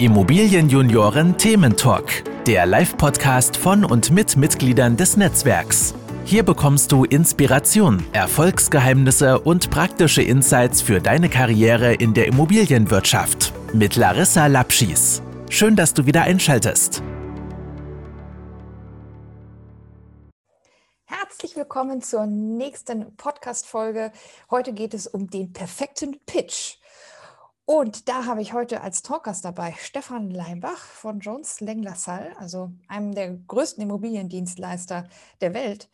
Immobilienjunioren Thementalk, der Live-Podcast von und mit Mitgliedern des Netzwerks. Hier bekommst du Inspiration, Erfolgsgeheimnisse und praktische Insights für deine Karriere in der Immobilienwirtschaft mit Larissa Lapschis. Schön, dass du wieder einschaltest. Herzlich willkommen zur nächsten Podcast-Folge. Heute geht es um den perfekten Pitch. Und da habe ich heute als Talkers dabei Stefan Leimbach von Jones Lang LaSalle, also einem der größten Immobiliendienstleister der Welt.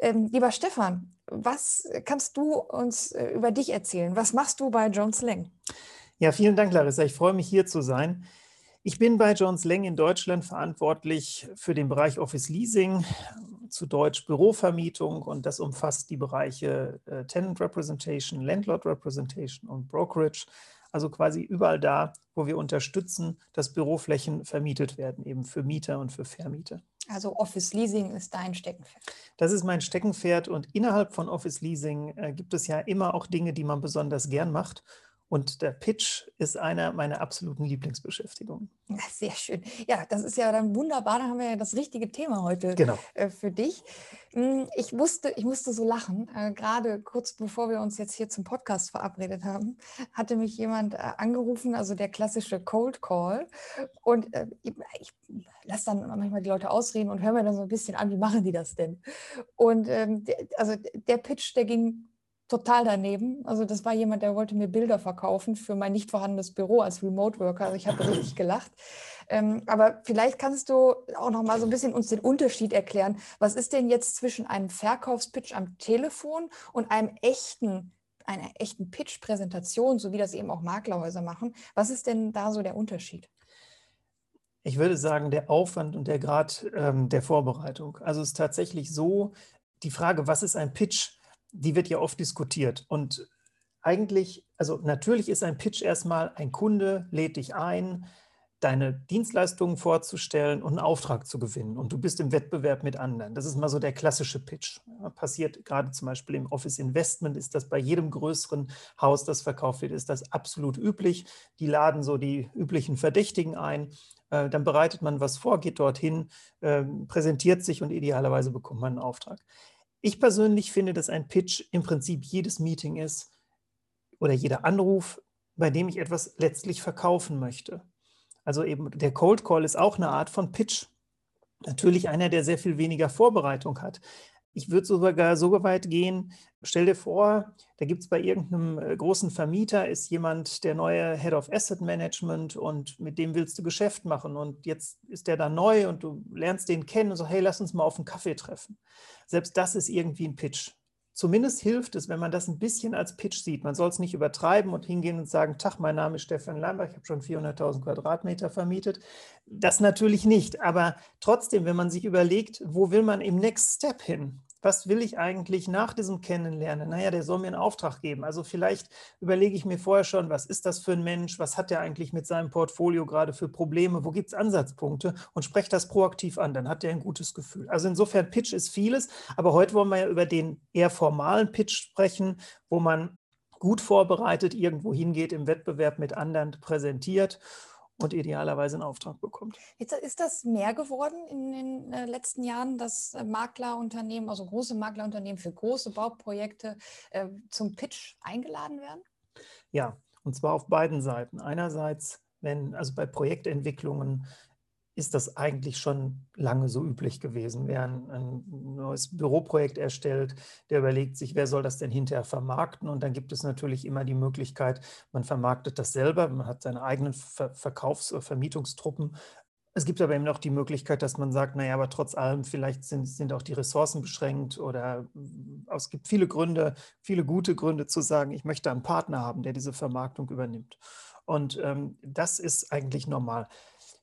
Ähm, lieber Stefan, was kannst du uns äh, über dich erzählen? Was machst du bei Jones Lang? Ja, vielen Dank, Larissa. Ich freue mich hier zu sein. Ich bin bei Jones Lang in Deutschland verantwortlich für den Bereich Office Leasing, zu Deutsch Bürovermietung und das umfasst die Bereiche äh, Tenant Representation, Landlord Representation und Brokerage also quasi überall da, wo wir unterstützen, dass Büroflächen vermietet werden, eben für Mieter und für Vermieter. Also Office Leasing ist dein Steckenpferd. Das ist mein Steckenpferd und innerhalb von Office Leasing äh, gibt es ja immer auch Dinge, die man besonders gern macht. Und der Pitch ist einer meiner absoluten Lieblingsbeschäftigungen. Sehr schön. Ja, das ist ja dann wunderbar. Da haben wir ja das richtige Thema heute genau. Äh, für dich. Hm, ich musste, ich musste so lachen. Äh, gerade kurz bevor wir uns jetzt hier zum Podcast verabredet haben, hatte mich jemand äh, angerufen, also der klassische Cold Call. Und ich, ich lasse dann manchmal die Leute ausreden und höre mir dann so ein bisschen an, wie machen die das denn? Und ähm, also der Pitch, der ging total daneben. Also das war jemand, der wollte mir Bilder verkaufen für mein nicht vorhandenes Büro als Remote Worker. Also ich habe richtig gelacht. Ähm, aber vielleicht kannst du auch noch mal so ein bisschen uns den Unterschied erklären. Was ist denn jetzt zwischen einem Verkaufspitch am Telefon und einem echten einer echten Pitch-Präsentation, so wie das eben auch Maklerhäuser machen. Was ist denn da so der Unterschied? Ich würde sagen, der Aufwand und der Grad ähm, der Vorbereitung. Also es ist tatsächlich so, die Frage, was ist ein Pitch? Die wird ja oft diskutiert. Und eigentlich, also natürlich ist ein Pitch erstmal, ein Kunde lädt dich ein, deine Dienstleistungen vorzustellen und einen Auftrag zu gewinnen. Und du bist im Wettbewerb mit anderen. Das ist mal so der klassische Pitch. Passiert gerade zum Beispiel im Office Investment, ist das bei jedem größeren Haus, das verkauft wird, ist das absolut üblich. Die laden so die üblichen Verdächtigen ein. Äh, dann bereitet man was vor, geht dorthin, äh, präsentiert sich und idealerweise bekommt man einen Auftrag. Ich persönlich finde, dass ein Pitch im Prinzip jedes Meeting ist oder jeder Anruf, bei dem ich etwas letztlich verkaufen möchte. Also eben der Cold Call ist auch eine Art von Pitch. Natürlich einer, der sehr viel weniger Vorbereitung hat. Ich würde sogar so weit gehen, stell dir vor, da gibt es bei irgendeinem äh, großen Vermieter, ist jemand der neue Head of Asset Management und mit dem willst du Geschäft machen und jetzt ist der da neu und du lernst den kennen und so, hey, lass uns mal auf einen Kaffee treffen. Selbst das ist irgendwie ein Pitch. Zumindest hilft es, wenn man das ein bisschen als Pitch sieht. Man soll es nicht übertreiben und hingehen und sagen, Tag, mein Name ist Stefan Lambach, ich habe schon 400.000 Quadratmeter vermietet. Das natürlich nicht, aber trotzdem, wenn man sich überlegt, wo will man im Next Step hin? Was will ich eigentlich nach diesem Kennenlernen? Naja, der soll mir einen Auftrag geben. Also vielleicht überlege ich mir vorher schon, was ist das für ein Mensch? Was hat er eigentlich mit seinem Portfolio gerade für Probleme? Wo gibt es Ansatzpunkte? Und spreche das proaktiv an. Dann hat er ein gutes Gefühl. Also insofern, Pitch ist vieles. Aber heute wollen wir ja über den eher formalen Pitch sprechen, wo man gut vorbereitet irgendwo hingeht, im Wettbewerb mit anderen präsentiert und idealerweise einen Auftrag bekommt. Jetzt ist das mehr geworden in den äh, letzten Jahren, dass äh, Maklerunternehmen, also große Maklerunternehmen für große Bauprojekte äh, zum Pitch eingeladen werden? Ja, und zwar auf beiden Seiten. Einerseits, wenn also bei Projektentwicklungen ist das eigentlich schon lange so üblich gewesen. Wer ein, ein, neues Büroprojekt erstellt, der überlegt sich, wer soll das denn hinterher vermarkten? Und dann gibt es natürlich immer die Möglichkeit, man vermarktet das selber, man hat seine eigenen Ver Verkaufs- oder Vermietungstruppen. Es gibt aber eben auch die Möglichkeit, dass man sagt, naja, aber trotz allem, vielleicht sind, sind auch die Ressourcen beschränkt oder es gibt viele Gründe, viele gute Gründe zu sagen, ich möchte einen Partner haben, der diese Vermarktung übernimmt. Und ähm, das ist eigentlich normal.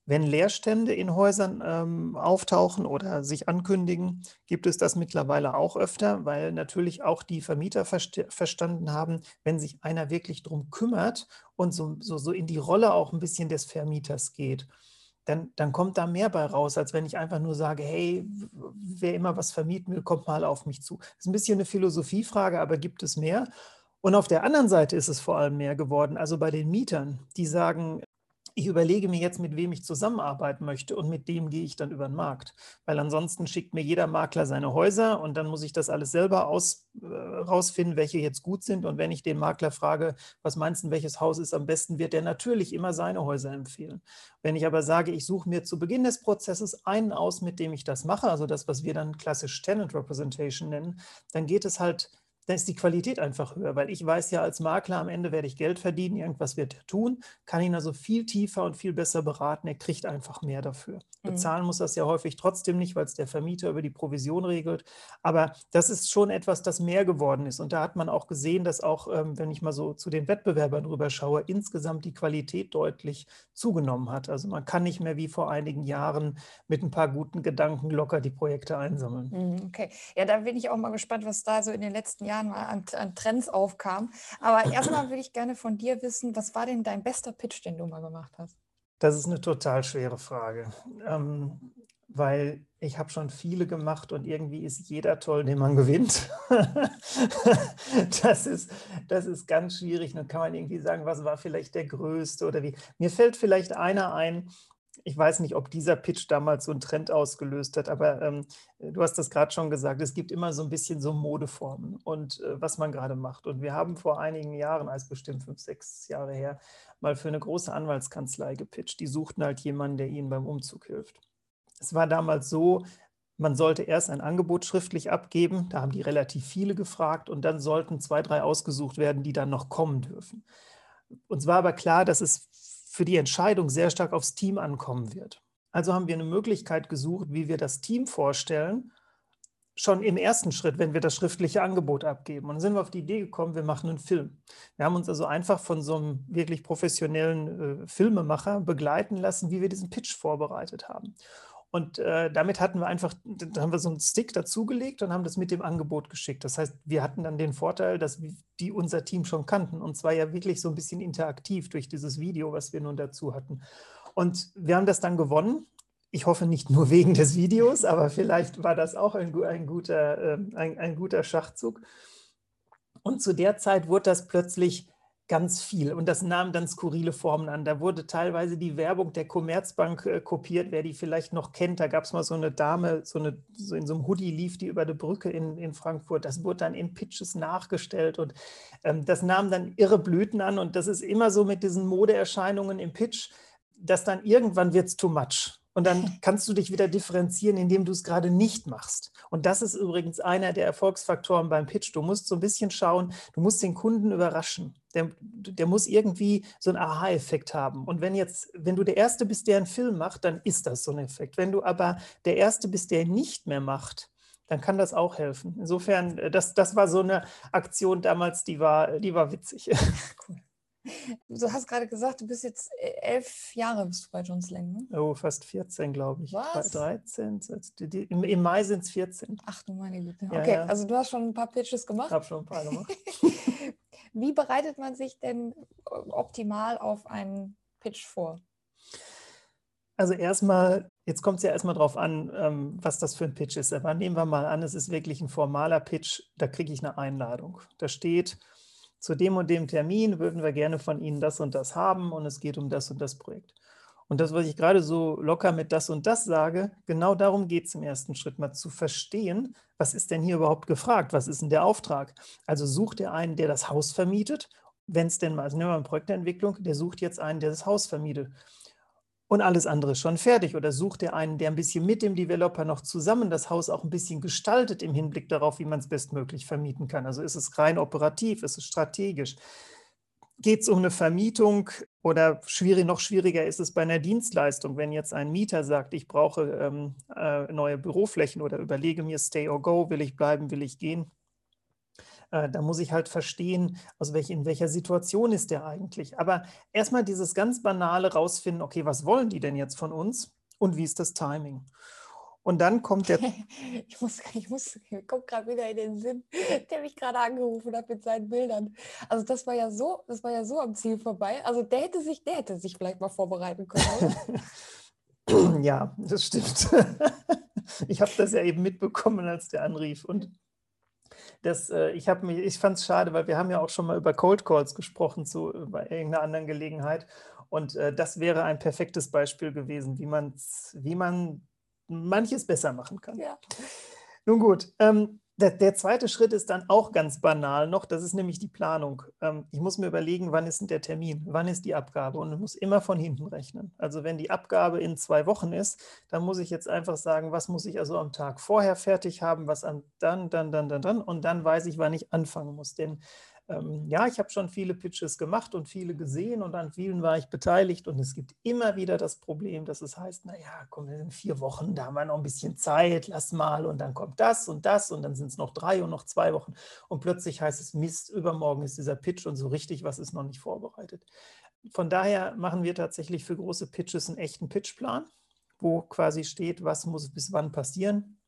Wenn Leerstände in Häusern ähm, auftauchen oder sich ankündigen, gibt es das mittlerweile auch öfter, weil natürlich auch die Vermieter verstanden haben, wenn sich einer wirklich darum kümmert und so, so, so in die Rolle auch ein bisschen des Vermieters geht, dann, dann kommt da mehr bei raus, als wenn ich einfach nur sage, hey, wer immer was vermieten will, kommt mal auf mich zu. Das ist ein bisschen eine Philosophiefrage, aber gibt es mehr? Und auf der anderen Seite ist es vor allem mehr geworden, also bei den Mietern, die sagen, ich überlege mir jetzt, mit wem ich zusammenarbeiten möchte und mit dem gehe ich dann über den Markt. Weil ansonsten schickt mir jeder Makler seine Häuser und dann muss ich das alles selber aus, äh, rausfinden, welche jetzt gut sind. Und wenn ich den Makler frage, was meinst du, welches Haus ist am besten, wird der natürlich immer seine Häuser empfehlen. Wenn ich aber sage, ich suche mir zu Beginn des Prozesses einen aus, mit dem ich das mache, also das, was wir dann klassisch Tenant Representation nennen, dann geht es halt dann ist die Qualität einfach höher, weil ich weiß ja als Makler, am Ende werde ich Geld verdienen, irgendwas wird er tun, kann ihn also viel tiefer und viel besser beraten, er kriegt einfach mehr dafür. Mhm. Bezahlen muss das ja häufig trotzdem nicht, weil es der Vermieter über die Provision regelt, aber das ist schon etwas, das mehr geworden ist und da hat man auch gesehen, dass auch, ähm, wenn ich mal so zu den Wettbewerbern rüber schaue, insgesamt die Qualität deutlich zugenommen hat. Also man kann nicht mehr wie vor einigen Jahren mit ein paar guten Gedanken locker die Projekte einsammeln. Mhm, okay, ja, da bin ich auch mal gespannt, was da so in den letzten Jahren Jahren an, an Trends aufkam. Aber erstmal würde ich gerne von dir wissen, was war denn dein bester Pitch, den du mal gemacht hast? Das ist eine total schwere Frage, ähm, weil ich habe schon viele gemacht und irgendwie ist jeder toll, den man gewinnt. das, ist, das ist ganz schwierig. Dann kann man irgendwie sagen, was war vielleicht der größte oder wie. Mir fällt vielleicht einer ein, ich weiß nicht, ob dieser Pitch damals so einen Trend ausgelöst hat, aber ähm, du hast das gerade schon gesagt, es gibt immer so ein bisschen so Modeformen und äh, was man gerade macht. Und wir haben vor einigen Jahren, als bestimmt fünf, sechs Jahre her, mal für eine große Anwaltskanzlei gepitcht. Die suchten halt jemanden, der ihnen beim Umzug hilft. Es war damals so, man sollte erst ein Angebot schriftlich abgeben, da haben die relativ viele gefragt und dann sollten zwei, drei ausgesucht werden, die dann noch kommen dürfen. Uns war aber klar, dass es für die Entscheidung sehr stark aufs Team ankommen wird. Also haben wir eine Möglichkeit gesucht, wie wir das Team vorstellen, schon im ersten Schritt, wenn wir das schriftliche Angebot abgeben. Und dann sind wir auf die Idee gekommen, wir machen einen Film. Wir haben uns also einfach von so einem wirklich professionellen äh, Filmemacher begleiten lassen, wie wir diesen Pitch vorbereitet haben. Und äh, damit hatten wir einfach, da haben wir so einen Stick dazugelegt und haben das mit dem Angebot geschickt. Das heißt, wir hatten dann den Vorteil, dass die unser Team schon kannten. Und zwar ja wirklich so ein bisschen interaktiv durch dieses Video, was wir nun dazu hatten. Und wir haben das dann gewonnen. Ich hoffe nicht nur wegen des Videos, aber vielleicht war das auch ein, ein guter, äh, ein, ein guter Schachzug. Und zu der Zeit wurde das plötzlich ganz viel. Und das nahm dann skurrile Formen an. Da wurde teilweise die Werbung der Commerzbank äh, kopiert, wer die vielleicht noch kennt. Da gab es mal so eine Dame, so, eine, so in so einem Hoodie lief die über die Brücke in, in Frankfurt. Das wurde dann in Pitches nachgestellt und ähm, das nahm dann irre Blüten an. Und das ist immer so mit diesen Modeerscheinungen im Pitch, dass dann irgendwann wird es too much. Und dann kannst du dich wieder differenzieren, indem du es gerade nicht machst. Und das ist übrigens einer der Erfolgsfaktoren beim Pitch. Du musst so ein bisschen schauen, du musst den Kunden überraschen. Der, der muss irgendwie so einen Aha-Effekt haben. Und wenn jetzt, wenn du der Erste bist, der einen Film macht, dann ist das so ein Effekt. Wenn du aber der Erste bist, der ihn nicht mehr macht, dann kann das auch helfen. Insofern, äh, das, das war so eine Aktion damals, die war, die war witzig. Cool. Du hast gerade gesagt, du bist jetzt äh, elf Jahre bist du bei Jones Lang, ne? Oh, fast 14, glaube ich. Was? 13, im, im Mai sind es 14. Ach du meine Güte. Ja, okay, ja. also du hast schon ein paar Pitches gemacht? Ich habe schon ein paar gemacht. Wie bereitet man sich denn äh, optimal auf einen Pitch vor? Also erstmal, jetzt kommt es ja erstmal drauf an, ähm, was das für ein Pitch ist. Aber nehmen wir mal an, es ist wirklich ein formaler Pitch, da kriege ich eine Einladung. Da steht, zu dem und dem Termin würden wir gerne von Ihnen das und das haben und es geht um das und das Projekt. Und das, was ich gerade so locker mit das und das sage, genau darum geht es im ersten Schritt, mal zu verstehen, was ist denn hier überhaupt gefragt, was ist denn der Auftrag. Also sucht er einen, der das Haus vermietet, wenn es denn mal, also nehmen wir mal Projektentwicklung, der sucht jetzt einen, der das Haus vermietet und alles andere ist schon fertig. Oder sucht er einen, der ein bisschen mit dem Developer noch zusammen das Haus auch ein bisschen gestaltet im Hinblick darauf, wie man es bestmöglich vermieten kann. Also ist es rein operativ, ist es strategisch. Geht es um eine Vermietung oder schwierig, noch schwieriger ist es bei einer Dienstleistung, wenn jetzt ein Mieter sagt, ich brauche ähm, äh, neue Büroflächen oder überlege mir Stay or Go, will ich bleiben, will ich gehen, äh, da muss ich halt verstehen, aus welch, in welcher Situation ist der eigentlich. Aber erstmal dieses ganz banale rausfinden, okay, was wollen die denn jetzt von uns und wie ist das Timing? Und dann kommt der. Ich muss, ich muss, kommt gerade wieder in den Sinn, der mich gerade angerufen hat mit seinen Bildern. Also das war ja so, das war ja so am Ziel vorbei. Also der hätte sich, der hätte sich vielleicht mal vorbereiten können. ja, das stimmt. ich habe das ja eben mitbekommen, als der anrief. Und Das, äh, ich ich fand es schade, weil wir haben ja auch schon mal über Cold Calls gesprochen zu bei irgendeiner anderen Gelegenheit. Und äh, das wäre ein perfektes Beispiel gewesen, wie, man's, wie man manches besser machen kann. Ja. Nun gut, ähm, der, der, zweite Schritt ist dann auch ganz banal noch, das ist nämlich die Planung. Ähm, ich muss mir überlegen, wann ist denn der Termin, wann ist die Abgabe und ich muss immer von hinten rechnen. Also wenn die Abgabe in zwei Wochen ist, dann muss ich jetzt einfach sagen, was muss ich also am Tag vorher fertig haben, was am dann, dann, dann, dann, dann und dann weiß ich, wann ich anfangen muss. Denn ähm, ja, ich habe schon viele Pitches gemacht und viele gesehen und an vielen war ich beteiligt und es gibt immer wieder das Problem, dass es heißt, naja, komm, in vier Wochen, da haben wir noch ein bisschen Zeit, lass mal und dann kommt das und das und dann sind es noch drei und noch zwei Wochen und plötzlich heißt es, Mist, übermorgen ist dieser Pitch und so richtig was ist noch nicht vorbereitet. Von daher machen wir tatsächlich für große Pitches einen echten Pitchplan, wo quasi steht, was muss bis wann passieren.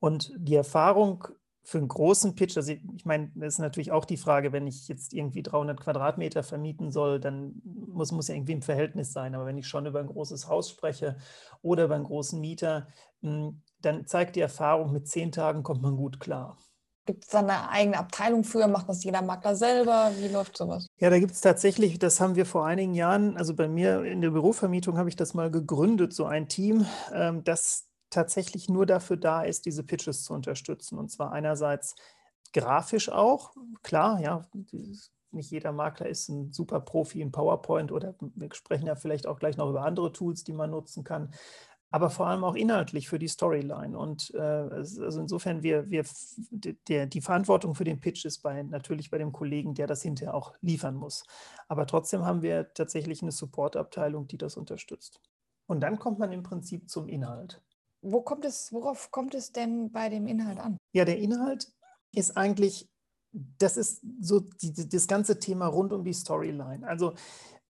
Und die Erfahrung für einen großen Pitch, also ich meine, das ist natürlich auch die Frage, wenn ich jetzt irgendwie 300 Quadratmeter vermieten soll, dann muss, muss ja irgendwie im Verhältnis sein. Aber wenn ich schon über ein großes Haus spreche oder über einen großen Mieter, hm, dann zeigt die Erfahrung, mit zehn Tagen kommt man gut klar. Gibt es da eine eigene Abteilung für? Macht das jeder Makler selber? Wie läuft sowas? Ja, da gibt es tatsächlich, das haben wir vor einigen Jahren, also bei mir in der Bürovermietung habe ich das mal gegründet, so ein Team, ähm, das tatsächlich nur dafür da ist, diese Pitches zu unterstützen. Und zwar einerseits grafisch auch, klar, ja, nicht jeder Makler ist ein super Profi in PowerPoint oder wir sprechen ja vielleicht auch gleich noch über andere Tools, die man nutzen kann, aber vor allem auch inhaltlich für die Storyline. Und äh, also insofern, wir, wir, der, die Verantwortung für den Pitch ist bei, natürlich bei dem Kollegen, der das hinterher auch liefern muss. Aber trotzdem haben wir tatsächlich eine Supportabteilung, die das unterstützt. Und dann kommt man im Prinzip zum Inhalt. Wo kommt es, worauf kommt es denn bei dem Inhalt an? Ja, der Inhalt ist eigentlich, das ist so die, das ganze Thema rund um die Storyline. Also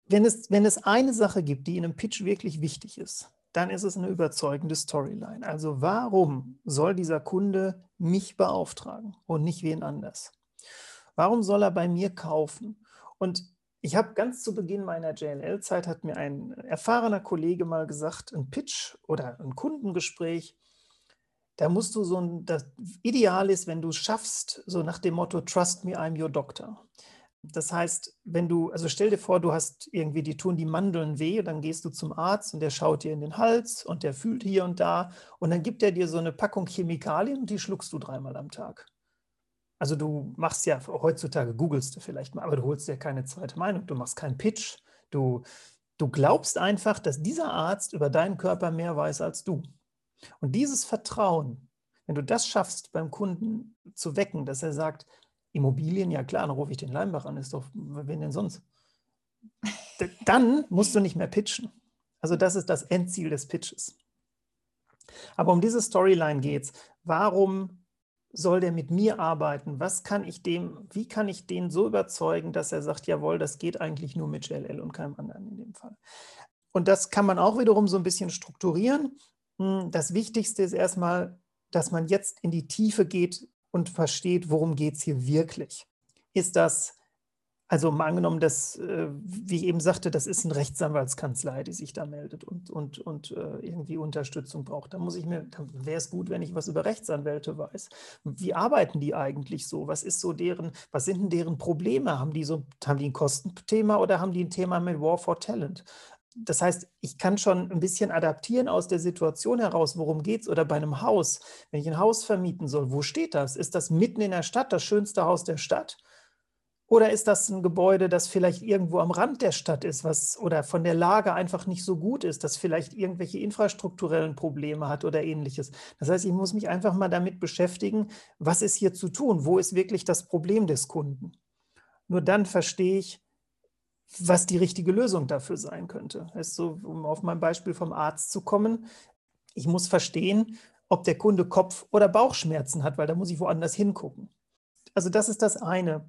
wenn es, wenn es eine Sache gibt, die in einem Pitch wirklich wichtig ist, dann ist es eine überzeugende Storyline. Also warum soll dieser Kunde mich beauftragen und nicht wen anders? Warum soll er bei mir kaufen? Und ich habe ganz zu Beginn meiner JLL-Zeit, hat mir ein erfahrener Kollege mal gesagt, ein Pitch oder ein Kundengespräch, da musst du so ein, das Ideal ist, wenn du es schaffst, so nach dem Motto, trust me, I'm your doctor. Das heißt, wenn du, also stell dir vor, du hast irgendwie, die tun die Mandeln weh, dann gehst du zum Arzt und der schaut dir in den Hals und der fühlt hier und da und dann gibt er dir so eine Packung Chemikalien und die schluckst du dreimal am Tag. Also du machst ja, heutzutage googelst du vielleicht mal, aber du holst ja keine zweite Meinung, du machst keinen Pitch, du, du glaubst einfach, dass dieser Arzt über deinen Körper mehr weiß als du. Und dieses Vertrauen, wenn du das schaffst, beim Kunden zu wecken, dass er sagt, Immobilien, ja klar, dann rufe ich den Leimbach an, ist doch, wen denn sonst? Dann musst du nicht mehr pitchen. Also das ist das Endziel des Pitches. Aber um diese Storyline geht es. Warum soll der mit mir arbeiten? Was kann ich dem, wie kann ich den so überzeugen, dass er sagt, jawohl, das geht eigentlich nur mit JLL und keinem anderen in dem Fall. Und das kann man auch wiederum so ein bisschen strukturieren. Hm, das Wichtigste ist erstmal, dass man jetzt in die Tiefe geht und versteht, worum geht es hier wirklich. Ist das also mal angenommen, dass, äh, wie ich eben sagte, das ist eine Rechtsanwaltskanzlei, die sich da meldet und, und, und äh, irgendwie Unterstützung braucht. Da muss ich mir, wäre es gut, wenn ich was über Rechtsanwälte weiß. Wie arbeiten die eigentlich so? Was ist so deren, was sind denn deren Probleme? Haben die so, haben die ein Kostenthema oder haben die ein Thema mit War for Talent? Das heißt, ich kann schon ein bisschen adaptieren aus der Situation heraus, worum geht es, oder bei einem Haus, wenn ich ein Haus vermieten soll, wo steht das? Ist das mitten in der Stadt, das schönste Haus der Stadt? Oder ist das ein Gebäude, das vielleicht irgendwo am Rand der Stadt ist, was oder von der Lage einfach nicht so gut ist, das vielleicht irgendwelche infrastrukturellen Probleme hat oder ähnliches? Das heißt, ich muss mich einfach mal damit beschäftigen, was ist hier zu tun? Wo ist wirklich das Problem des Kunden? Nur dann verstehe ich, was die richtige Lösung dafür sein könnte. ist so, um auf mein Beispiel vom Arzt zu kommen. Ich muss verstehen, ob der Kunde Kopf- oder Bauchschmerzen hat, weil da muss ich woanders hingucken. Also das ist das eine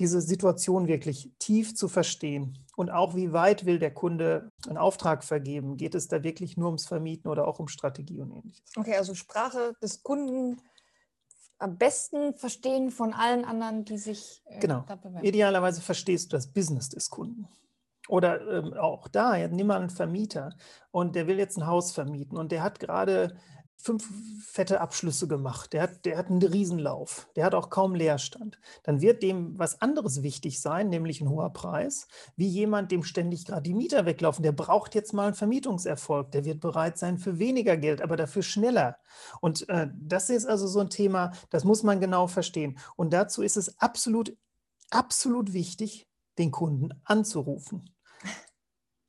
diese Situation wirklich tief zu verstehen und auch wie weit will der Kunde einen Auftrag vergeben? Geht es da wirklich nur ums Vermieten oder auch um Strategie und ähnliches? Okay, also Sprache des Kunden am besten verstehen von allen anderen, die sich äh, genau. da bewerben. Idealerweise verstehst du das Business des Kunden. Oder ähm, auch da, ja, nimm mal einen Vermieter und der will jetzt ein Haus vermieten und der hat gerade fünf fette Abschlüsse gemacht, der hat, der hat einen Riesenlauf, der hat auch kaum Leerstand, dann wird dem was anderes wichtig sein, nämlich ein hoher Preis, wie jemand, dem ständig gerade die Mieter weglaufen, der braucht jetzt mal einen Vermietungserfolg, der wird bereit sein für weniger Geld, aber dafür schneller. Und äh, das ist also so ein Thema, das muss man genau verstehen. Und dazu ist es absolut, absolut wichtig, den Kunden anzurufen.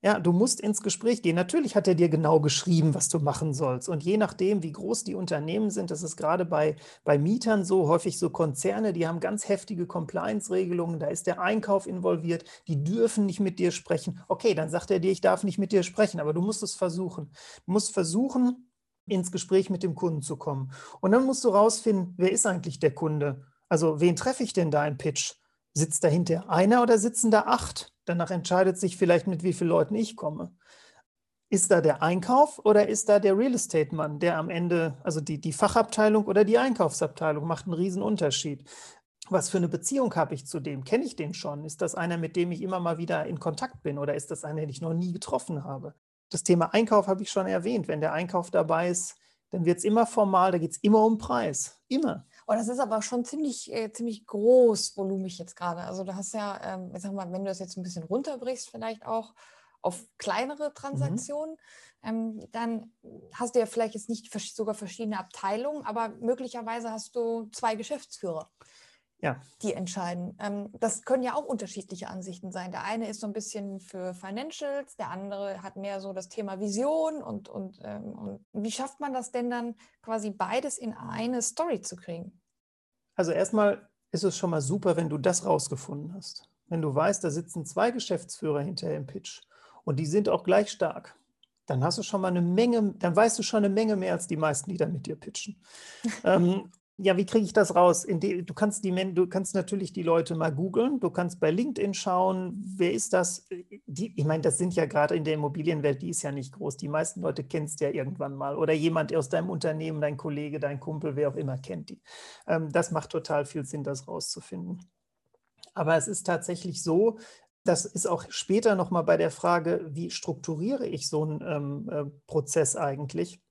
Ja, du musst ins Gespräch gehen. Natürlich hat er dir genau geschrieben, was du machen sollst. Und je nachdem, wie groß die Unternehmen sind, das ist gerade bei, bei Mietern so, häufig so Konzerne, die haben ganz heftige Compliance-Regelungen, da ist der Einkauf involviert, die dürfen nicht mit dir sprechen. Okay, dann sagt er dir, ich darf nicht mit dir sprechen, aber du musst es versuchen. Du musst versuchen, ins Gespräch mit dem Kunden zu kommen. Und dann musst du rausfinden, wer ist eigentlich der Kunde? Also, wen treffe ich denn da im Pitch? Sitzt dahinter einer oder sitzen da acht? Danach entscheidet sich vielleicht, mit wie vielen Leuten ich komme. Ist da der Einkauf oder ist da der Real Estate-Mann, der am Ende, also die, die Fachabteilung oder die Einkaufsabteilung, macht einen riesen Unterschied. Was für eine Beziehung habe ich zu dem? Kenne ich den schon? Ist das einer, mit dem ich immer mal wieder in Kontakt bin oder ist das einer, den ich noch nie getroffen habe? Das Thema Einkauf habe ich schon erwähnt. Wenn der Einkauf dabei ist, dann wird es immer formal, da geht es immer um Preis. Immer. Oh, das ist aber schon ziemlich, äh, ziemlich groß, volumig jetzt gerade. Also du hast ja, ähm, ich sag mal, wenn du das jetzt ein bisschen runterbrichst, vielleicht auch auf kleinere mhm. Transaktionen, mhm. ähm, dann hast du ja vielleicht jetzt nicht sogar verschiedene Abteilungen, aber möglicherweise hast du zwei Geschäftsführer ja. die entscheiden. Ähm, das können ja auch unterschiedliche Ansichten sein. Der eine ist so ein bisschen für Financials, der andere hat mehr so das Thema Vision und, und, ähm, und wie schafft man das denn dann quasi beides in eine Story zu kriegen? Also erstmal ist es schon mal super, wenn du das rausgefunden hast. Wenn du weißt, da sitzen zwei Geschäftsführer hinterher im Pitch und die sind auch gleich stark dann hast du schon mal eine Menge, dann weißt du schon eine Menge mehr als die meisten, die da mit dir pitchen. ähm, ja, wie kriege ich das raus? du, kannst die, du kannst natürlich die Leute mal googeln, du kannst bei LinkedIn schauen, wer ist das? Die, ich meine, das sind ja gerade in der Immobilienwelt, die ist ja nicht groß. Die meisten Leute kennst ja irgendwann mal oder jemand aus deinem Unternehmen, dein Kollege, dein Kumpel, wer auch immer kennt die. Ähm, das macht total viel Sinn, das rauszufinden. Aber es ist tatsächlich so, das ist auch später nochmal bei der Frage, wie strukturiere ich so einen ähm, äh, Prozess eigentlich?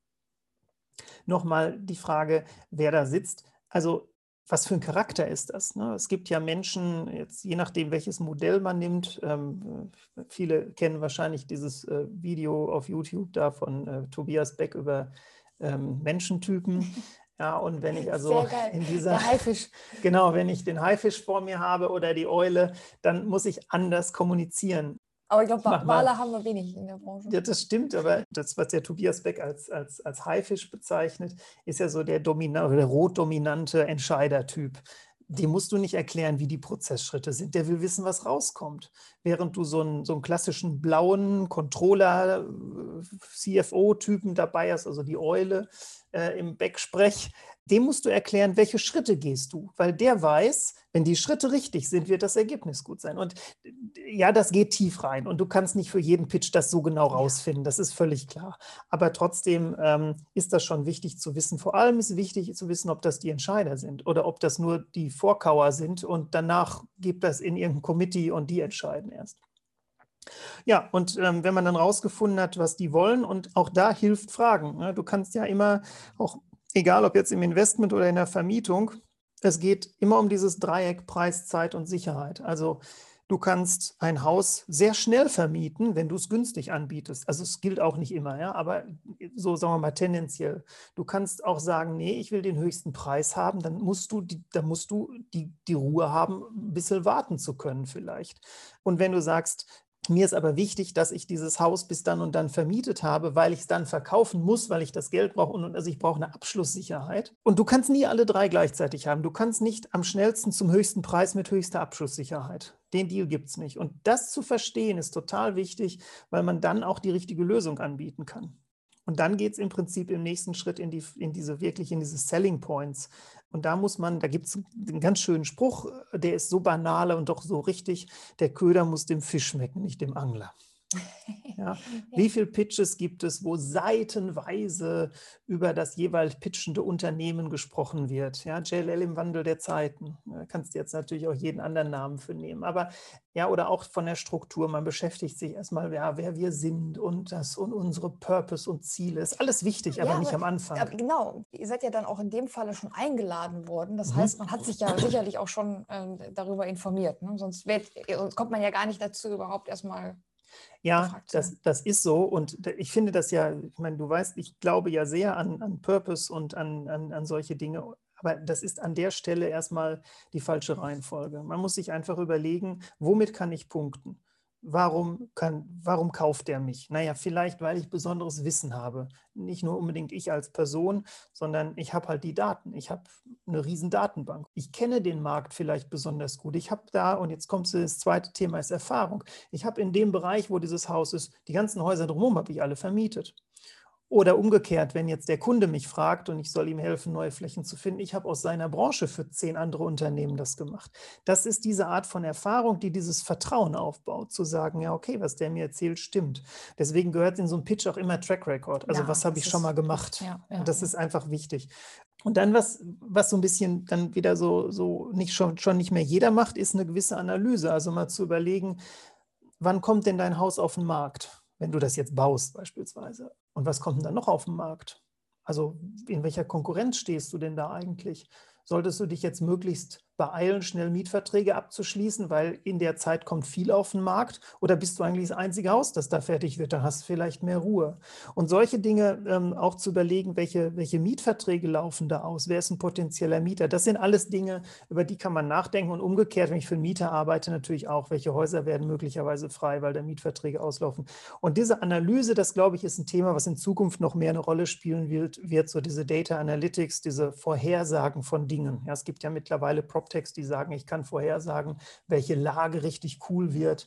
Nochmal die Frage, wer da sitzt. Also was für ein Charakter ist das? Ne? Es gibt ja Menschen, jetzt je nachdem, welches Modell man nimmt, ähm, viele kennen wahrscheinlich dieses äh, Video auf YouTube da von äh, Tobias Beck über ähm, Menschentypen. Ja, und wenn ich also in dieser, genau, wenn ich den Haifisch vor mir habe oder die Eule, dann muss ich anders kommunizieren. Aber ich glaube, Wale haben wir wenig in der Branche. Ja, das stimmt, aber das, was der Tobias Beck als, als, als Haifisch bezeichnet, ist ja so der, Domina der rot-dominante Entscheidertyp. Dem musst du nicht erklären, wie die Prozessschritte sind. Der will wissen, was rauskommt. Während du so einen, so einen klassischen blauen Controller, äh, dabei hast, also die Eule äh, im Backsprech, dem musst du erklären, welche Schritte gehst du, weil der weiß, wenn die Schritte richtig sind, wird das Ergebnis gut sein. Und ja, das geht tief rein und du kannst nicht für jeden Pitch das so genau rausfinden, das ist völlig klar. Aber trotzdem ähm, ist das schon wichtig zu wissen. Vor allem ist wichtig zu wissen, ob das die Entscheider sind oder ob das nur die Vorkauer sind und danach gibt das in irgendein Committee und die entscheiden erst. Ja, und ähm, wenn man dann rausgefunden hat, was die wollen, und auch da hilft Fragen. Ne? Du kannst ja immer auch egal ob jetzt im Investment oder in der Vermietung, es geht immer um dieses Dreieck Preis, Zeit und Sicherheit. Also du kannst ein Haus sehr schnell vermieten, wenn du es günstig anbietest. Also es gilt auch nicht immer, ja, aber so sagen wir mal tendenziell. Du kannst auch sagen, nee, ich will den höchsten Preis haben, dann musst du die, dann musst du die, die Ruhe haben, ein bisschen warten zu können vielleicht. Und wenn du sagst, mir ist aber wichtig, dass ich dieses Haus bis dann und dann vermietet habe, weil ich es dann verkaufen muss, weil ich das Geld brauche und also ich brauche eine Abschlusssicherheit. Und du kannst nie alle drei gleichzeitig haben. Du kannst nicht am schnellsten zum höchsten Preis mit höchster Abschlusssicherheit. Den Deal gibt es nicht. Und das zu verstehen ist total wichtig, weil man dann auch die richtige Lösung anbieten kann. Und dann geht es im Prinzip im nächsten Schritt in, die, in diese wirklich in diese Selling Points. Und da muss man, da gibt es einen ganz schönen Spruch, der ist so banal und doch so richtig, der Köder muss dem Fisch schmecken, nicht dem Angler. Ja. Wie viele Pitches gibt es, wo seitenweise über das jeweils pitchende Unternehmen gesprochen wird? Ja, JLL im Wandel der Zeiten. Da kannst du jetzt natürlich auch jeden anderen Namen für nehmen. Aber ja, oder auch von der Struktur. Man beschäftigt sich erstmal, ja, wer wir sind und das und unsere Purpose und Ziele. Ist alles wichtig, aber ja, nicht am Anfang. Aber genau. Ihr seid ja dann auch in dem Falle schon eingeladen worden. Das mhm. heißt, man hat sich ja sicherlich auch schon äh, darüber informiert. Ne? Sonst, wird, sonst kommt man ja gar nicht dazu, überhaupt erstmal ja, das, das ist so. Und ich finde das ja, ich meine, du weißt, ich glaube ja sehr an, an Purpose und an, an, an solche Dinge. Aber das ist an der Stelle erstmal die falsche Reihenfolge. Man muss sich einfach überlegen, womit kann ich punkten? Warum, kann, warum kauft er mich? Naja, vielleicht, weil ich besonderes Wissen habe. Nicht nur unbedingt ich als Person, sondern ich habe halt die Daten. Ich habe eine riesen Datenbank. Ich kenne den Markt vielleicht besonders gut. Ich habe da, und jetzt kommt das zweite Thema, ist Erfahrung. Ich habe in dem Bereich, wo dieses Haus ist, die ganzen Häuser drumherum habe ich alle vermietet. Oder umgekehrt, wenn jetzt der Kunde mich fragt und ich soll ihm helfen, neue Flächen zu finden, ich habe aus seiner Branche für zehn andere Unternehmen das gemacht. Das ist diese Art von Erfahrung, die dieses Vertrauen aufbaut, zu sagen, ja, okay, was der mir erzählt, stimmt. Deswegen gehört in so einem Pitch auch immer Track Record. Also ja, was habe ich schon mal gemacht? Ja, ja, das ist einfach wichtig. Und dann, was, was so ein bisschen dann wieder so, so nicht schon, schon nicht mehr jeder macht, ist eine gewisse Analyse. Also mal zu überlegen, wann kommt denn dein Haus auf den Markt? wenn du das jetzt baust beispielsweise. Und was kommt denn dann noch auf den Markt? Also in welcher Konkurrenz stehst du denn da eigentlich? Solltest du dich jetzt möglichst beeilen, schnell Mietverträge abzuschließen, weil in der Zeit kommt viel auf den Markt? Oder bist du eigentlich das einzige Haus, das da fertig wird? Da hast du vielleicht mehr Ruhe. Und solche Dinge ähm, auch zu überlegen, welche, welche Mietverträge laufen da aus? Wer ist ein potenzieller Mieter? Das sind alles Dinge, über die kann man nachdenken. Und umgekehrt, wenn ich für einen Mieter arbeite, natürlich auch, welche Häuser werden möglicherweise frei, weil da Mietverträge auslaufen. Und diese Analyse, das glaube ich, ist ein Thema, was in Zukunft noch mehr eine Rolle spielen wird, wird so diese Data Analytics, diese Vorhersagen von Dingen. Ja, es gibt ja mittlerweile Prop Proptext, die sagen, ich kann vorhersagen, welche Lage richtig cool wird.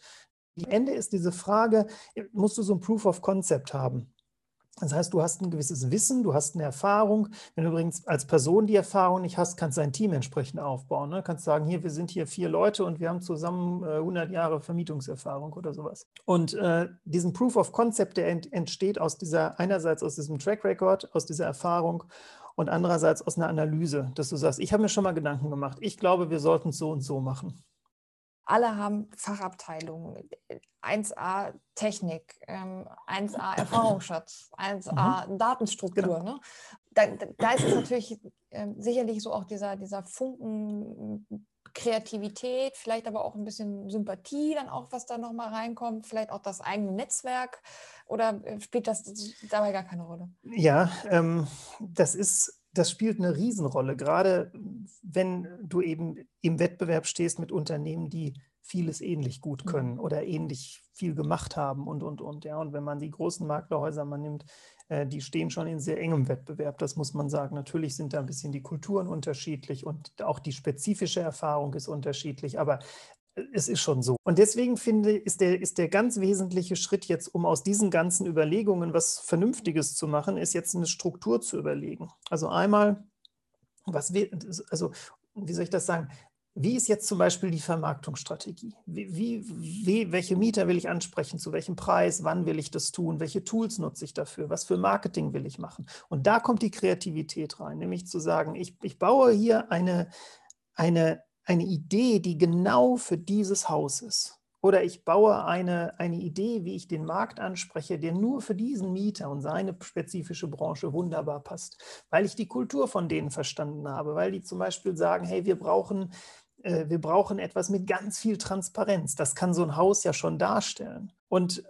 Am Ende ist diese Frage, musst du so ein Proof of Concept haben? Das heißt, du hast ein gewisses Wissen, du hast eine Erfahrung. Wenn du übrigens als Person die Erfahrung nicht hast, kannst du dein Team entsprechend aufbauen. Ne? Kannst sagen, hier, wir sind hier vier Leute und wir haben zusammen äh, 100 Jahre Vermietungserfahrung oder sowas. Und äh, diesen Proof of Concept, der ent entsteht aus dieser, einerseits aus diesem Track Record, aus dieser Erfahrung und andererseits aus einer Analyse, dass du sagst, ich habe mir schon mal Gedanken gemacht, ich glaube, wir sollten es so und so machen. Alle haben Fachabteilungen, 1a Technik, 1a ähm, Erfahrungsschatz, 1a mhm. Datenstruktur. Genau. Ne? Da, da, ist es natürlich äh, sicherlich so auch dieser, dieser Funken Kreativität, vielleicht aber auch ein bisschen Sympathie dann auch, was da nochmal reinkommt, vielleicht auch das eigene Netzwerk oder äh, spielt das dabei gar keine Rolle? Ja, ähm, das ist, das spielt eine Riesenrolle, gerade wenn du eben im Wettbewerb stehst mit Unternehmen, die vieles ähnlich gut mhm. können oder ähnlich viel gemacht haben und, und, und. Ja. Und wenn man die großen Maklerhäuser mal nimmt, die stehen schon in sehr engem Wettbewerb, das muss man sagen. Natürlich sind da ein bisschen die Kulturen unterschiedlich und auch die spezifische Erfahrung ist unterschiedlich, aber äh, es ist schon so. Und deswegen finde ich, ist der, ist der ganz wesentliche Schritt jetzt, um aus diesen ganzen Überlegungen was Vernünftiges zu machen, ist jetzt eine Struktur zu überlegen. Also einmal, was wir, also wie soll ich das sagen? Wie ist jetzt zum Beispiel die Vermarktungsstrategie? Wie, wie, wie, welche Mieter will ich ansprechen? Zu welchem Preis? Wann will ich das tun? Welche Tools nutze ich dafür? Was für Marketing will ich machen? Und da kommt die Kreativität rein, nämlich zu sagen, ich, ich baue hier eine, eine, eine Idee, die genau für dieses Haus ist. Oder ich baue eine, eine Idee, wie ich den Markt anspreche, der nur für diesen Mieter und seine spezifische Branche wunderbar passt, weil ich die Kultur von denen verstanden habe, weil die zum Beispiel sagen, hey, wir brauchen äh, wir brauchen etwas mit ganz viel Transparenz. Das kann so ein Haus ja schon darstellen. Und äh,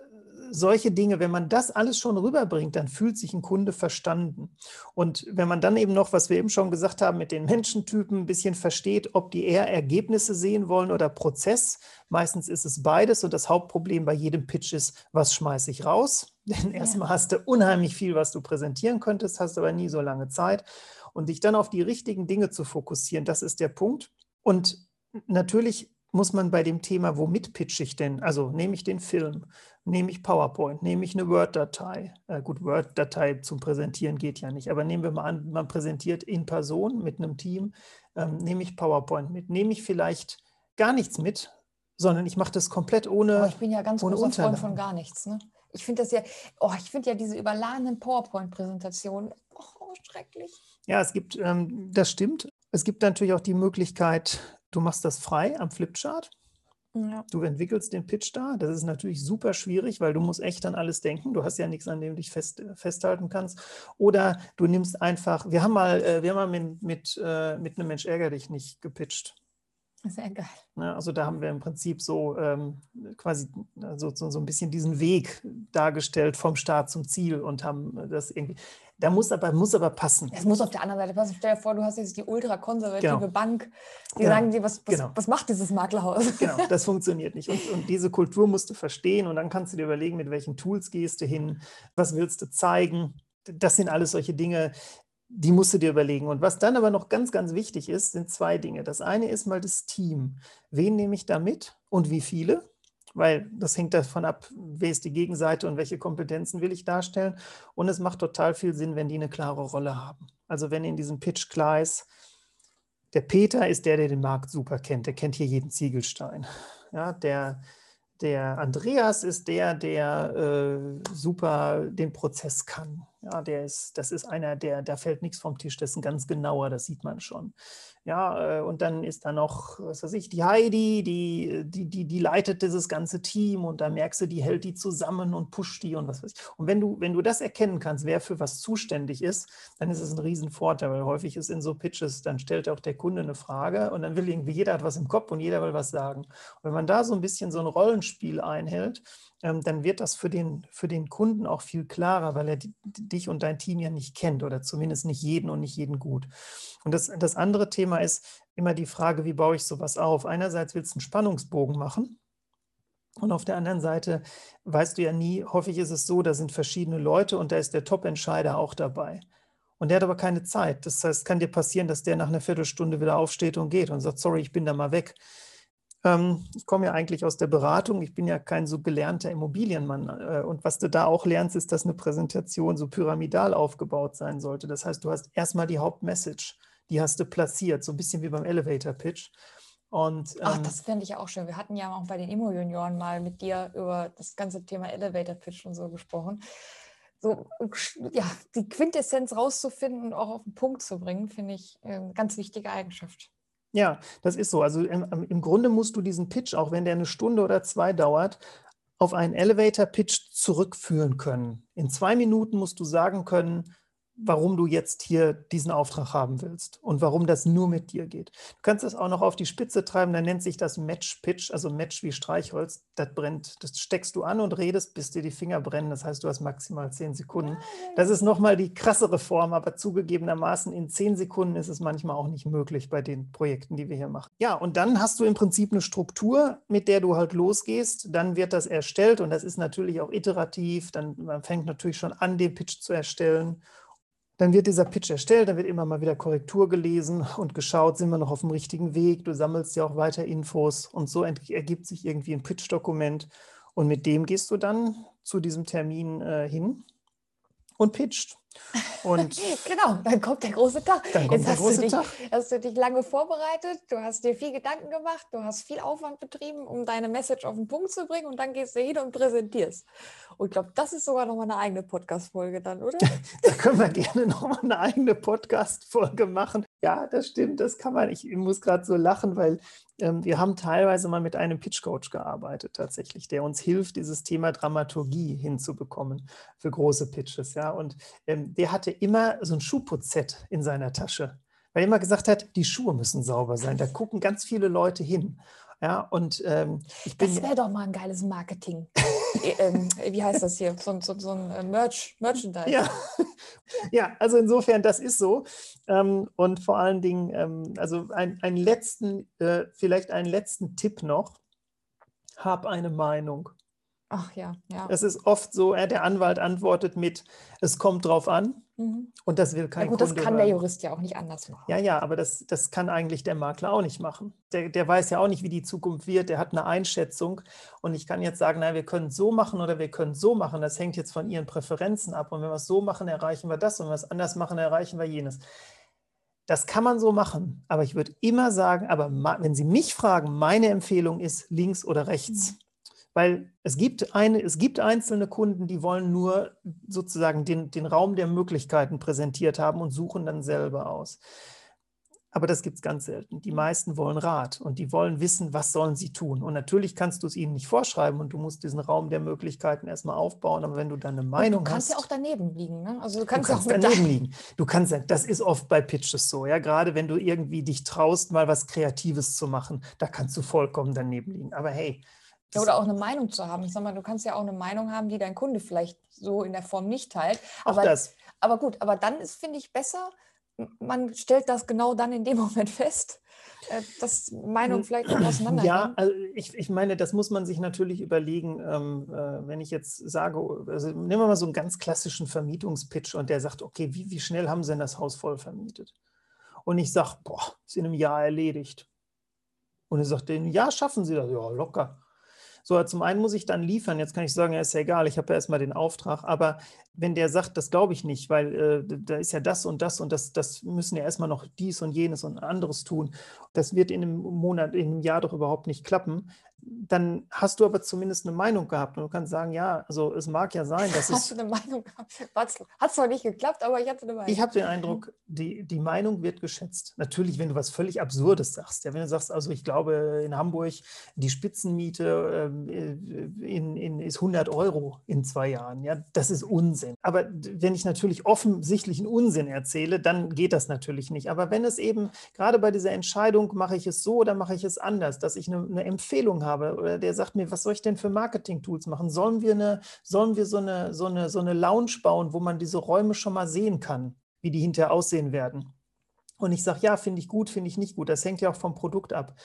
solche Dinge, wenn man das alles schon rüberbringt, dann fühlt sich ein Kunde verstanden. Und wenn man dann eben noch, was wir eben schon gesagt haben, mit den Menschentypen ein bisschen versteht, ob die eher Ergebnisse sehen wollen oder Prozess, meistens ist es beides. Und das Hauptproblem bei jedem Pitch ist, was schmeiße ich raus? Denn erstmal hast du unheimlich viel, was du präsentieren könntest, hast aber nie so lange Zeit. Und dich dann auf die richtigen Dinge zu fokussieren, das ist der Punkt. Und natürlich muss man bei dem Thema, womit pitche ich denn? Also nehme ich den Film, nehme ich PowerPoint, nehme ich eine Word-Datei. Äh, gut, Word-Datei zum Präsentieren geht ja nicht, aber nehmen wir mal an, man präsentiert in Person mit einem Team, ähm, nehme ich PowerPoint mit, nehme ich vielleicht gar nichts mit, sondern ich mache das komplett ohne. Oh, ich bin ja ganz ohne großer Freund von gar nichts. Ne? Ich finde das ja, oh, ich finde ja diese überladenen PowerPoint-Präsentationen oh, schrecklich. Ja, es gibt, ähm, das stimmt. Es gibt natürlich auch die Möglichkeit, du machst das frei am Flipchart. Ja. Du entwickelst den Pitch da. Das ist natürlich super schwierig, weil du musst echt an alles denken. Du hast ja nichts, an dem du dich fest, festhalten kannst. Oder du nimmst einfach, wir haben mal, äh, wir haben mal mit, mit, äh, mit einem Mensch ärger dich nicht gepitcht. Sehr geil. Ja, also da haben wir im Prinzip so ähm, quasi also so, so ein bisschen diesen Weg dargestellt vom Start zum Ziel und haben das irgendwie. Da muss aber, muss aber passen. Es muss auf der anderen Seite passen. Stell dir vor, du hast jetzt die ultrakonservative genau. Bank, die genau. sagen dir, was, was, genau. was macht dieses Maklerhaus? Genau, das funktioniert nicht. Und, und diese Kultur musst du verstehen und dann kannst du dir überlegen, mit welchen Tools gehst du hin, was willst du zeigen. Das sind alles solche Dinge, die musst du dir überlegen. Und was dann aber noch ganz, ganz wichtig ist, sind zwei Dinge. Das eine ist mal das Team. Wen nehme ich da mit und wie viele? Weil das hängt davon ab, wer ist die Gegenseite und welche Kompetenzen will ich darstellen. Und es macht total viel Sinn, wenn die eine klare Rolle haben. Also wenn in diesem Pitch klar ist, der Peter ist der, der den Markt super kennt. Der kennt hier jeden Ziegelstein. Ja, der, der Andreas ist der, der äh, super den Prozess kann. Ja, der ist, das ist einer, der, da fällt nichts vom Tisch, das ist ein ganz genauer, das sieht man schon. Ja, äh, und dann ist da noch, was weiß ich, die Heidi, die, die, die, die leitet dieses ganze Team und da merkst du, die hält die zusammen und pusht die und was weiß ich. Und wenn du, wenn du das erkennen kannst, wer für was zuständig ist, dann ist es ein Riesenvorteil, weil häufig ist in so Pitches, dann stellt auch der Kunde eine Frage und dann will irgendwie jeder hat was im Kopf und jeder will was sagen. Und wenn man da so ein bisschen so ein Rollenspiel einhält, dann wird das für den, für den Kunden auch viel klarer, weil er dich und dein Team ja nicht kennt oder zumindest nicht jeden und nicht jeden gut. Und das, das andere Thema ist immer die Frage, wie baue ich sowas auf? Einerseits willst du einen Spannungsbogen machen. Und auf der anderen Seite weißt du ja nie, häufig ist es so, da sind verschiedene Leute und da ist der Top-Entscheider auch dabei. Und der hat aber keine Zeit. Das heißt, es kann dir passieren, dass der nach einer Viertelstunde wieder aufsteht und geht und sagt, sorry, ich bin da mal weg. Ähm, ich komme ja eigentlich aus der Beratung. Ich bin ja kein so gelernter Immobilienmann. Äh, und was du da auch lernst, ist, dass eine Präsentation so pyramidal aufgebaut sein sollte. Das heißt, du hast erstmal die Hauptmessage, die hast du platziert, so ein bisschen wie beim Elevator Pitch. Und, ähm, Ach, das fände ich auch schön. Wir hatten ja auch bei den Immo-Junioren mal mit dir über das ganze Thema Elevator Pitch und so gesprochen. So, ja, die Quintessenz rauszufinden und auch auf den Punkt zu bringen, finde ich eine ganz wichtige Eigenschaft. Ja, das ist so. Also im, im Grunde musst du diesen Pitch, auch wenn der eine Stunde oder zwei dauert, auf einen Elevator-Pitch zurückführen können. In zwei Minuten musst du sagen können, warum du jetzt hier diesen Auftrag haben willst und warum das nur mit dir geht. Du kannst es auch noch auf die Spitze treiben, dann nennt sich das Match-Pitch, also Match wie Streichholz. Das brennt, das steckst du an und redest, bis dir die Finger brennen. Das heißt, du hast maximal zehn Sekunden. Das ist nochmal die krassere Form, aber zugegebenermaßen in zehn Sekunden ist es manchmal auch nicht möglich bei den Projekten, die wir hier machen. Ja, und dann hast du im Prinzip eine Struktur, mit der du halt losgehst. Dann wird das erstellt und das ist natürlich auch iterativ. Dann man fängt natürlich schon an, den Pitch zu erstellen. Dann wird dieser Pitch erstellt, dann wird immer mal wieder Korrektur gelesen und geschaut, sind wir noch auf dem richtigen Weg. Du sammelst ja auch weiter Infos und so ergibt sich irgendwie ein Pitch-Dokument. Und mit dem gehst du dann zu diesem Termin äh, hin und pitcht. Und genau, dann kommt der große Tag. Dann kommt Jetzt der hast, große du dich, Tag. hast du dich lange vorbereitet, du hast dir viel Gedanken gemacht, du hast viel Aufwand betrieben, um deine Message auf den Punkt zu bringen und dann gehst du hin und präsentierst. Und ich glaube, das ist sogar nochmal eine eigene Podcast-Folge dann, oder? da können wir gerne nochmal eine eigene Podcast-Folge machen. Ja, das stimmt, das kann man. Ich muss gerade so lachen, weil ähm, wir haben teilweise mal mit einem Pitch-Coach gearbeitet, tatsächlich, der uns hilft, dieses Thema Dramaturgie hinzubekommen für große Pitches. Ja, und ähm, der hatte immer so ein Schuhputzset in seiner Tasche, weil er immer gesagt hat, die Schuhe müssen sauber sein. Da gucken ganz viele Leute hin. Ja, und ähm, ich bin. Das wäre doch mal ein geiles Marketing. Äh, ähm, wie heißt das hier? So, so, so ein äh, Merch, Merchandise. Ja. ja, also insofern, das ist so. Ähm, und vor allen Dingen, ähm, also ein, einen letzten, äh, vielleicht einen letzten Tipp noch. Hab eine Meinung. Ach ja, ja. Es ist oft so, äh, der Anwalt antwortet mit, es kommt drauf an. Mhm. Und das will kein ja, gut, Kunde das kann hören. der Jurist ja auch nicht anders machen. Ja, ja, aber das, das kann eigentlich der Makler auch nicht machen. Der, der weiß ja auch nicht, wie die Zukunft wird. Der hat eine Einschätzung. Und ich kann jetzt sagen, naja, wir können es so machen oder wir können es so machen. Das hängt jetzt von Ihren Präferenzen ab. Und wenn wir es so machen, erreichen wir das. Und wenn wir es anders machen, erreichen wir jenes Das kann man so machen, aber ich würde immer sagen, aber wenn Sie mich fragen, meine Empfehlung ist links oder rechts. Mhm. Weil es gibt, eine, es gibt einzelne Kunden, die wollen nur sozusagen den, den Raum der Möglichkeiten präsentiert haben und suchen dann selber aus. Aber das gibt es ganz selten. Die meisten wollen Rat und die wollen wissen, was sollen sie tun. Und natürlich kannst du es ihnen nicht vorschreiben und du musst diesen Raum der Möglichkeiten erstmal aufbauen. Aber wenn du deine Meinung hast. Du kannst hast, ja auch daneben liegen. Ne? Also du kannst, du kannst auch daneben liegen. Du kannst, das ist oft bei Pitches so. Ja, gerade wenn du irgendwie dich traust, mal was Kreatives zu machen, da kannst du vollkommen daneben liegen. Aber hey, ja, oder auch eine Meinung zu haben. Ich sag mal, du kannst ja auch eine Meinung haben, die dein Kunde vielleicht so in der Form nicht teilt. Aber, auch das. aber gut, aber dann ist, finde ich, besser, man stellt das genau dann in dem Moment fest, äh, dass Meinungen vielleicht auch auseinandergehen. Ja, also ich, ich meine, das muss man sich natürlich überlegen, ähm, äh, wenn ich jetzt sage, also nehmen wir mal so einen ganz klassischen Vermietungspitch und der sagt, okay, wie, wie schnell haben Sie denn das Haus voll vermietet? Und ich sage, boah, ist in einem Jahr erledigt. Und er sagt, in einem Jahr schaffen Sie das, ja, locker. So, zum einen muss ich dann liefern. Jetzt kann ich sagen, ja, ist ja egal, ich habe ja erstmal den Auftrag. Aber wenn der sagt, das glaube ich nicht, weil äh, da ist ja das und das und das, das müssen ja erstmal noch dies und jenes und anderes tun. Das wird in einem Monat, in einem Jahr doch überhaupt nicht klappen dann hast du aber zumindest eine Meinung gehabt und du kannst sagen, ja, also es mag ja sein, dass hast es... du eine Meinung gehabt? Hat zwar nicht geklappt, aber ich hatte eine Meinung. Ich habe den Eindruck, die, die Meinung wird geschätzt. Natürlich, wenn du was völlig Absurdes sagst. Ja, wenn du sagst, also ich glaube in Hamburg, die Spitzenmiete äh, in, in, ist 100 Euro in zwei Jahren. Ja, das ist Unsinn. Aber wenn ich natürlich offensichtlichen Unsinn erzähle, dann geht das natürlich nicht. Aber wenn es eben, gerade bei dieser Entscheidung, mache ich es so oder mache ich es anders, dass ich eine, eine Empfehlung habe, habe oder der sagt mir, was soll ich denn für Marketing-Tools machen? Sollen wir, eine, sollen wir so, eine, so, eine, so eine Lounge bauen, wo man diese Räume schon mal sehen kann, wie die hinterher aussehen werden? Und ich sage, ja, finde ich gut, finde ich nicht gut. Das hängt ja auch vom Produkt ab.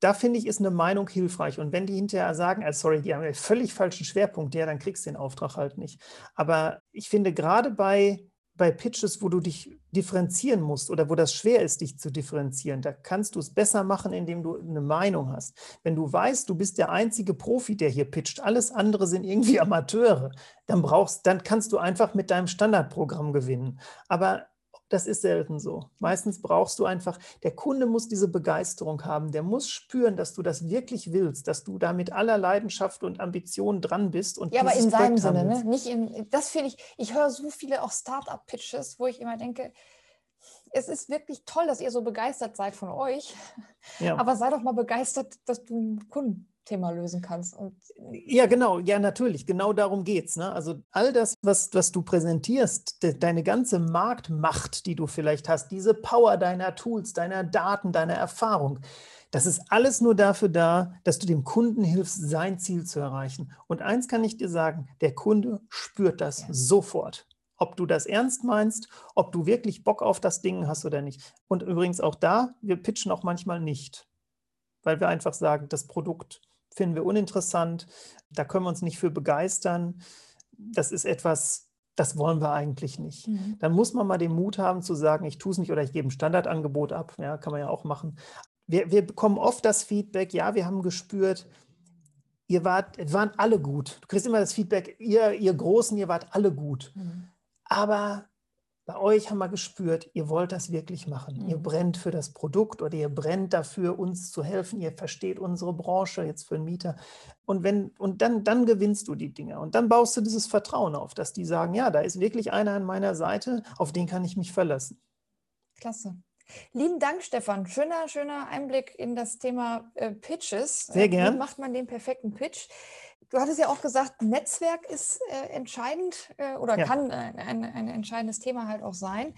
Da finde ich, ist eine Meinung hilfreich. Und wenn die hinterher sagen, also sorry, die haben einen völlig falschen Schwerpunkt, ja, dann kriegst du den Auftrag halt nicht. Aber ich finde gerade bei bei Pitches, wo du dich differenzieren musst oder wo das schwer ist, dich zu differenzieren, da kannst du es besser machen, indem du eine Meinung hast. Wenn du weißt, du bist der einzige Profi, der hier pitcht, alles andere sind irgendwie Amateure, dann brauchst, dann kannst du einfach mit deinem Standardprogramm gewinnen. Aber das ist selten so. Meistens brauchst du einfach, der Kunde muss diese Begeisterung haben, der muss spüren, dass du das wirklich willst, dass du da mit aller Leidenschaft und Ambition dran bist. Und ja, aber in seinem Sinne, ne? nicht in, das finde ich, ich höre so viele auch Start-up-Pitches, wo ich immer denke, es ist wirklich toll, dass ihr so begeistert seid von euch, ja. aber sei doch mal begeistert, dass du einen Kunden Thema lösen kannst. Und ja, genau, ja, natürlich, genau darum geht es. Ne? Also all das, was, was du präsentierst, de, deine ganze Marktmacht, die du vielleicht hast, diese Power deiner Tools, deiner Daten, deiner Erfahrung, das ist alles nur dafür da, dass du dem Kunden hilfst, sein Ziel zu erreichen. Und eins kann ich dir sagen, der Kunde spürt das ja. sofort. Ob du das ernst meinst, ob du wirklich Bock auf das Ding hast oder nicht. Und übrigens auch da, wir pitchen auch manchmal nicht, weil wir einfach sagen, das Produkt finden wir uninteressant, da können wir uns nicht für begeistern. Das ist etwas, das wollen wir eigentlich nicht. Mhm. Dann muss man mal den Mut haben zu sagen, ich tue es nicht oder ich gebe ein Standardangebot ab. Ja, kann man ja auch machen. Wir, wir bekommen oft das Feedback, ja, wir haben gespürt, ihr wart, waren alle gut. Du kriegst immer das Feedback, ihr, ihr Großen, ihr wart alle gut. Mhm. Aber bei euch haben wir gespürt, ihr wollt das wirklich machen. Mhm. Ihr brennt für das Produkt oder ihr brennt dafür, uns zu helfen. Ihr versteht unsere Branche jetzt für einen Mieter. Und, wenn, und dann, dann gewinnst du die Dinge. Und dann baust du dieses Vertrauen auf, dass die sagen, ja, da ist wirklich einer an meiner Seite, auf den kann ich mich verlassen. Klasse. Lieben Dank, Stefan. Schöner, schöner Einblick in das Thema äh, Pitches. Sehr gern. Wie macht man den perfekten Pitch? Du hattest ja auch gesagt, Netzwerk ist äh, entscheidend äh, oder ja. kann äh, ein, ein, entscheidendes Thema halt auch sein.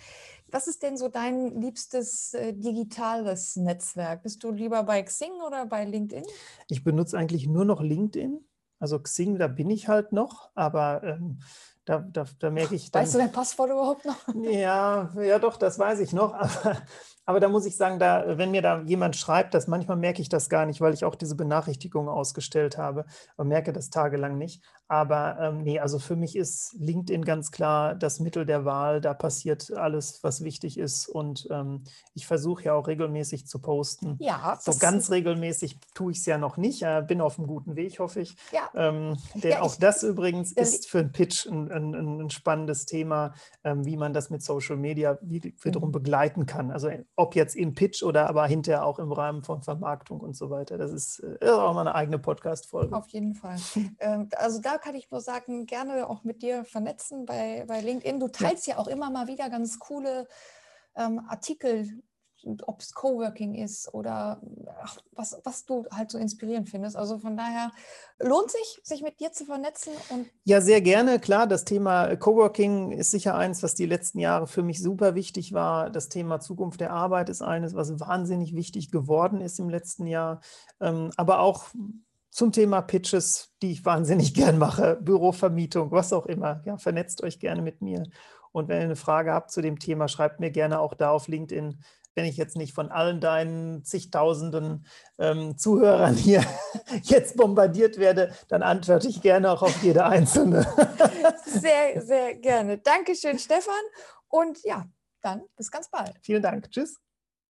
Was ist denn so dein liebstes äh, digitales Netzwerk? Bist du lieber bei Xing oder bei LinkedIn? Ich benutze eigentlich nur noch LinkedIn. Also Xing, da bin ich halt noch, aber ähm, da, da, da, merke ich. Dann, weißt du dein Passwort überhaupt noch? Ja, ja, doch, das weiß ich noch. Aber aber da muss ich sagen, da, wenn mir da jemand schreibt, dass manchmal merke ich das gar nicht, weil ich auch diese Benachrichtigung ausgestellt habe und merke das tagelang nicht. Aber ähm, nee, also für mich ist LinkedIn ganz klar das Mittel der Wahl. Da passiert alles, was wichtig ist. Und ähm, ich versuche ja auch regelmäßig zu posten. Ja. So ganz regelmäßig tue ich es ja noch nicht. Äh, bin auf einem guten Weg, hoffe ich. Ja. Ähm, denn ja, auch ich, das übrigens ist für einen Pitch ein, ein, ein spannendes Thema, ähm, wie man das mit Social Media wiederum mhm. begleiten kann. Also ob jetzt im Pitch oder aber hinterher auch im Rahmen von Vermarktung und so weiter. Das ist, ist äh, auch mal eine eigene Podcast-Folge. Auf jeden Fall. ähm, also da kann ich nur sagen, gerne auch mit dir vernetzen bei, bei LinkedIn. Du teilst ja. ja auch immer mal wieder ganz coole ähm, Artikel ob es Coworking ist oder ach, was, was du halt so inspirierend findest. Also von daher lohnt sich, sich mit dir zu vernetzen. Und ja, sehr gerne. Klar, das Thema Coworking ist sicher eins, was die letzten Jahre für mich super wichtig war. Das Thema Zukunft der Arbeit ist eines, was wahnsinnig wichtig geworden ist im letzten Jahr. Ähm, aber auch zum Thema Pitches, die ich wahnsinnig gern mache, Bürovermietung, was auch immer. Ja, vernetzt euch gerne mit mir. Und wenn ihr eine Frage habt zu dem Thema, schreibt mir gerne auch da auf LinkedIn wenn ich jetzt nicht von allen deinen zigtausenden ähm, Zuhörern hier jetzt bombardiert werde, dann antworte ich gerne auch auf jede einzelne. sehr, sehr gerne. Dankeschön, Stefan. Und ja, dann bis ganz bald. Vielen Dank. Tschüss.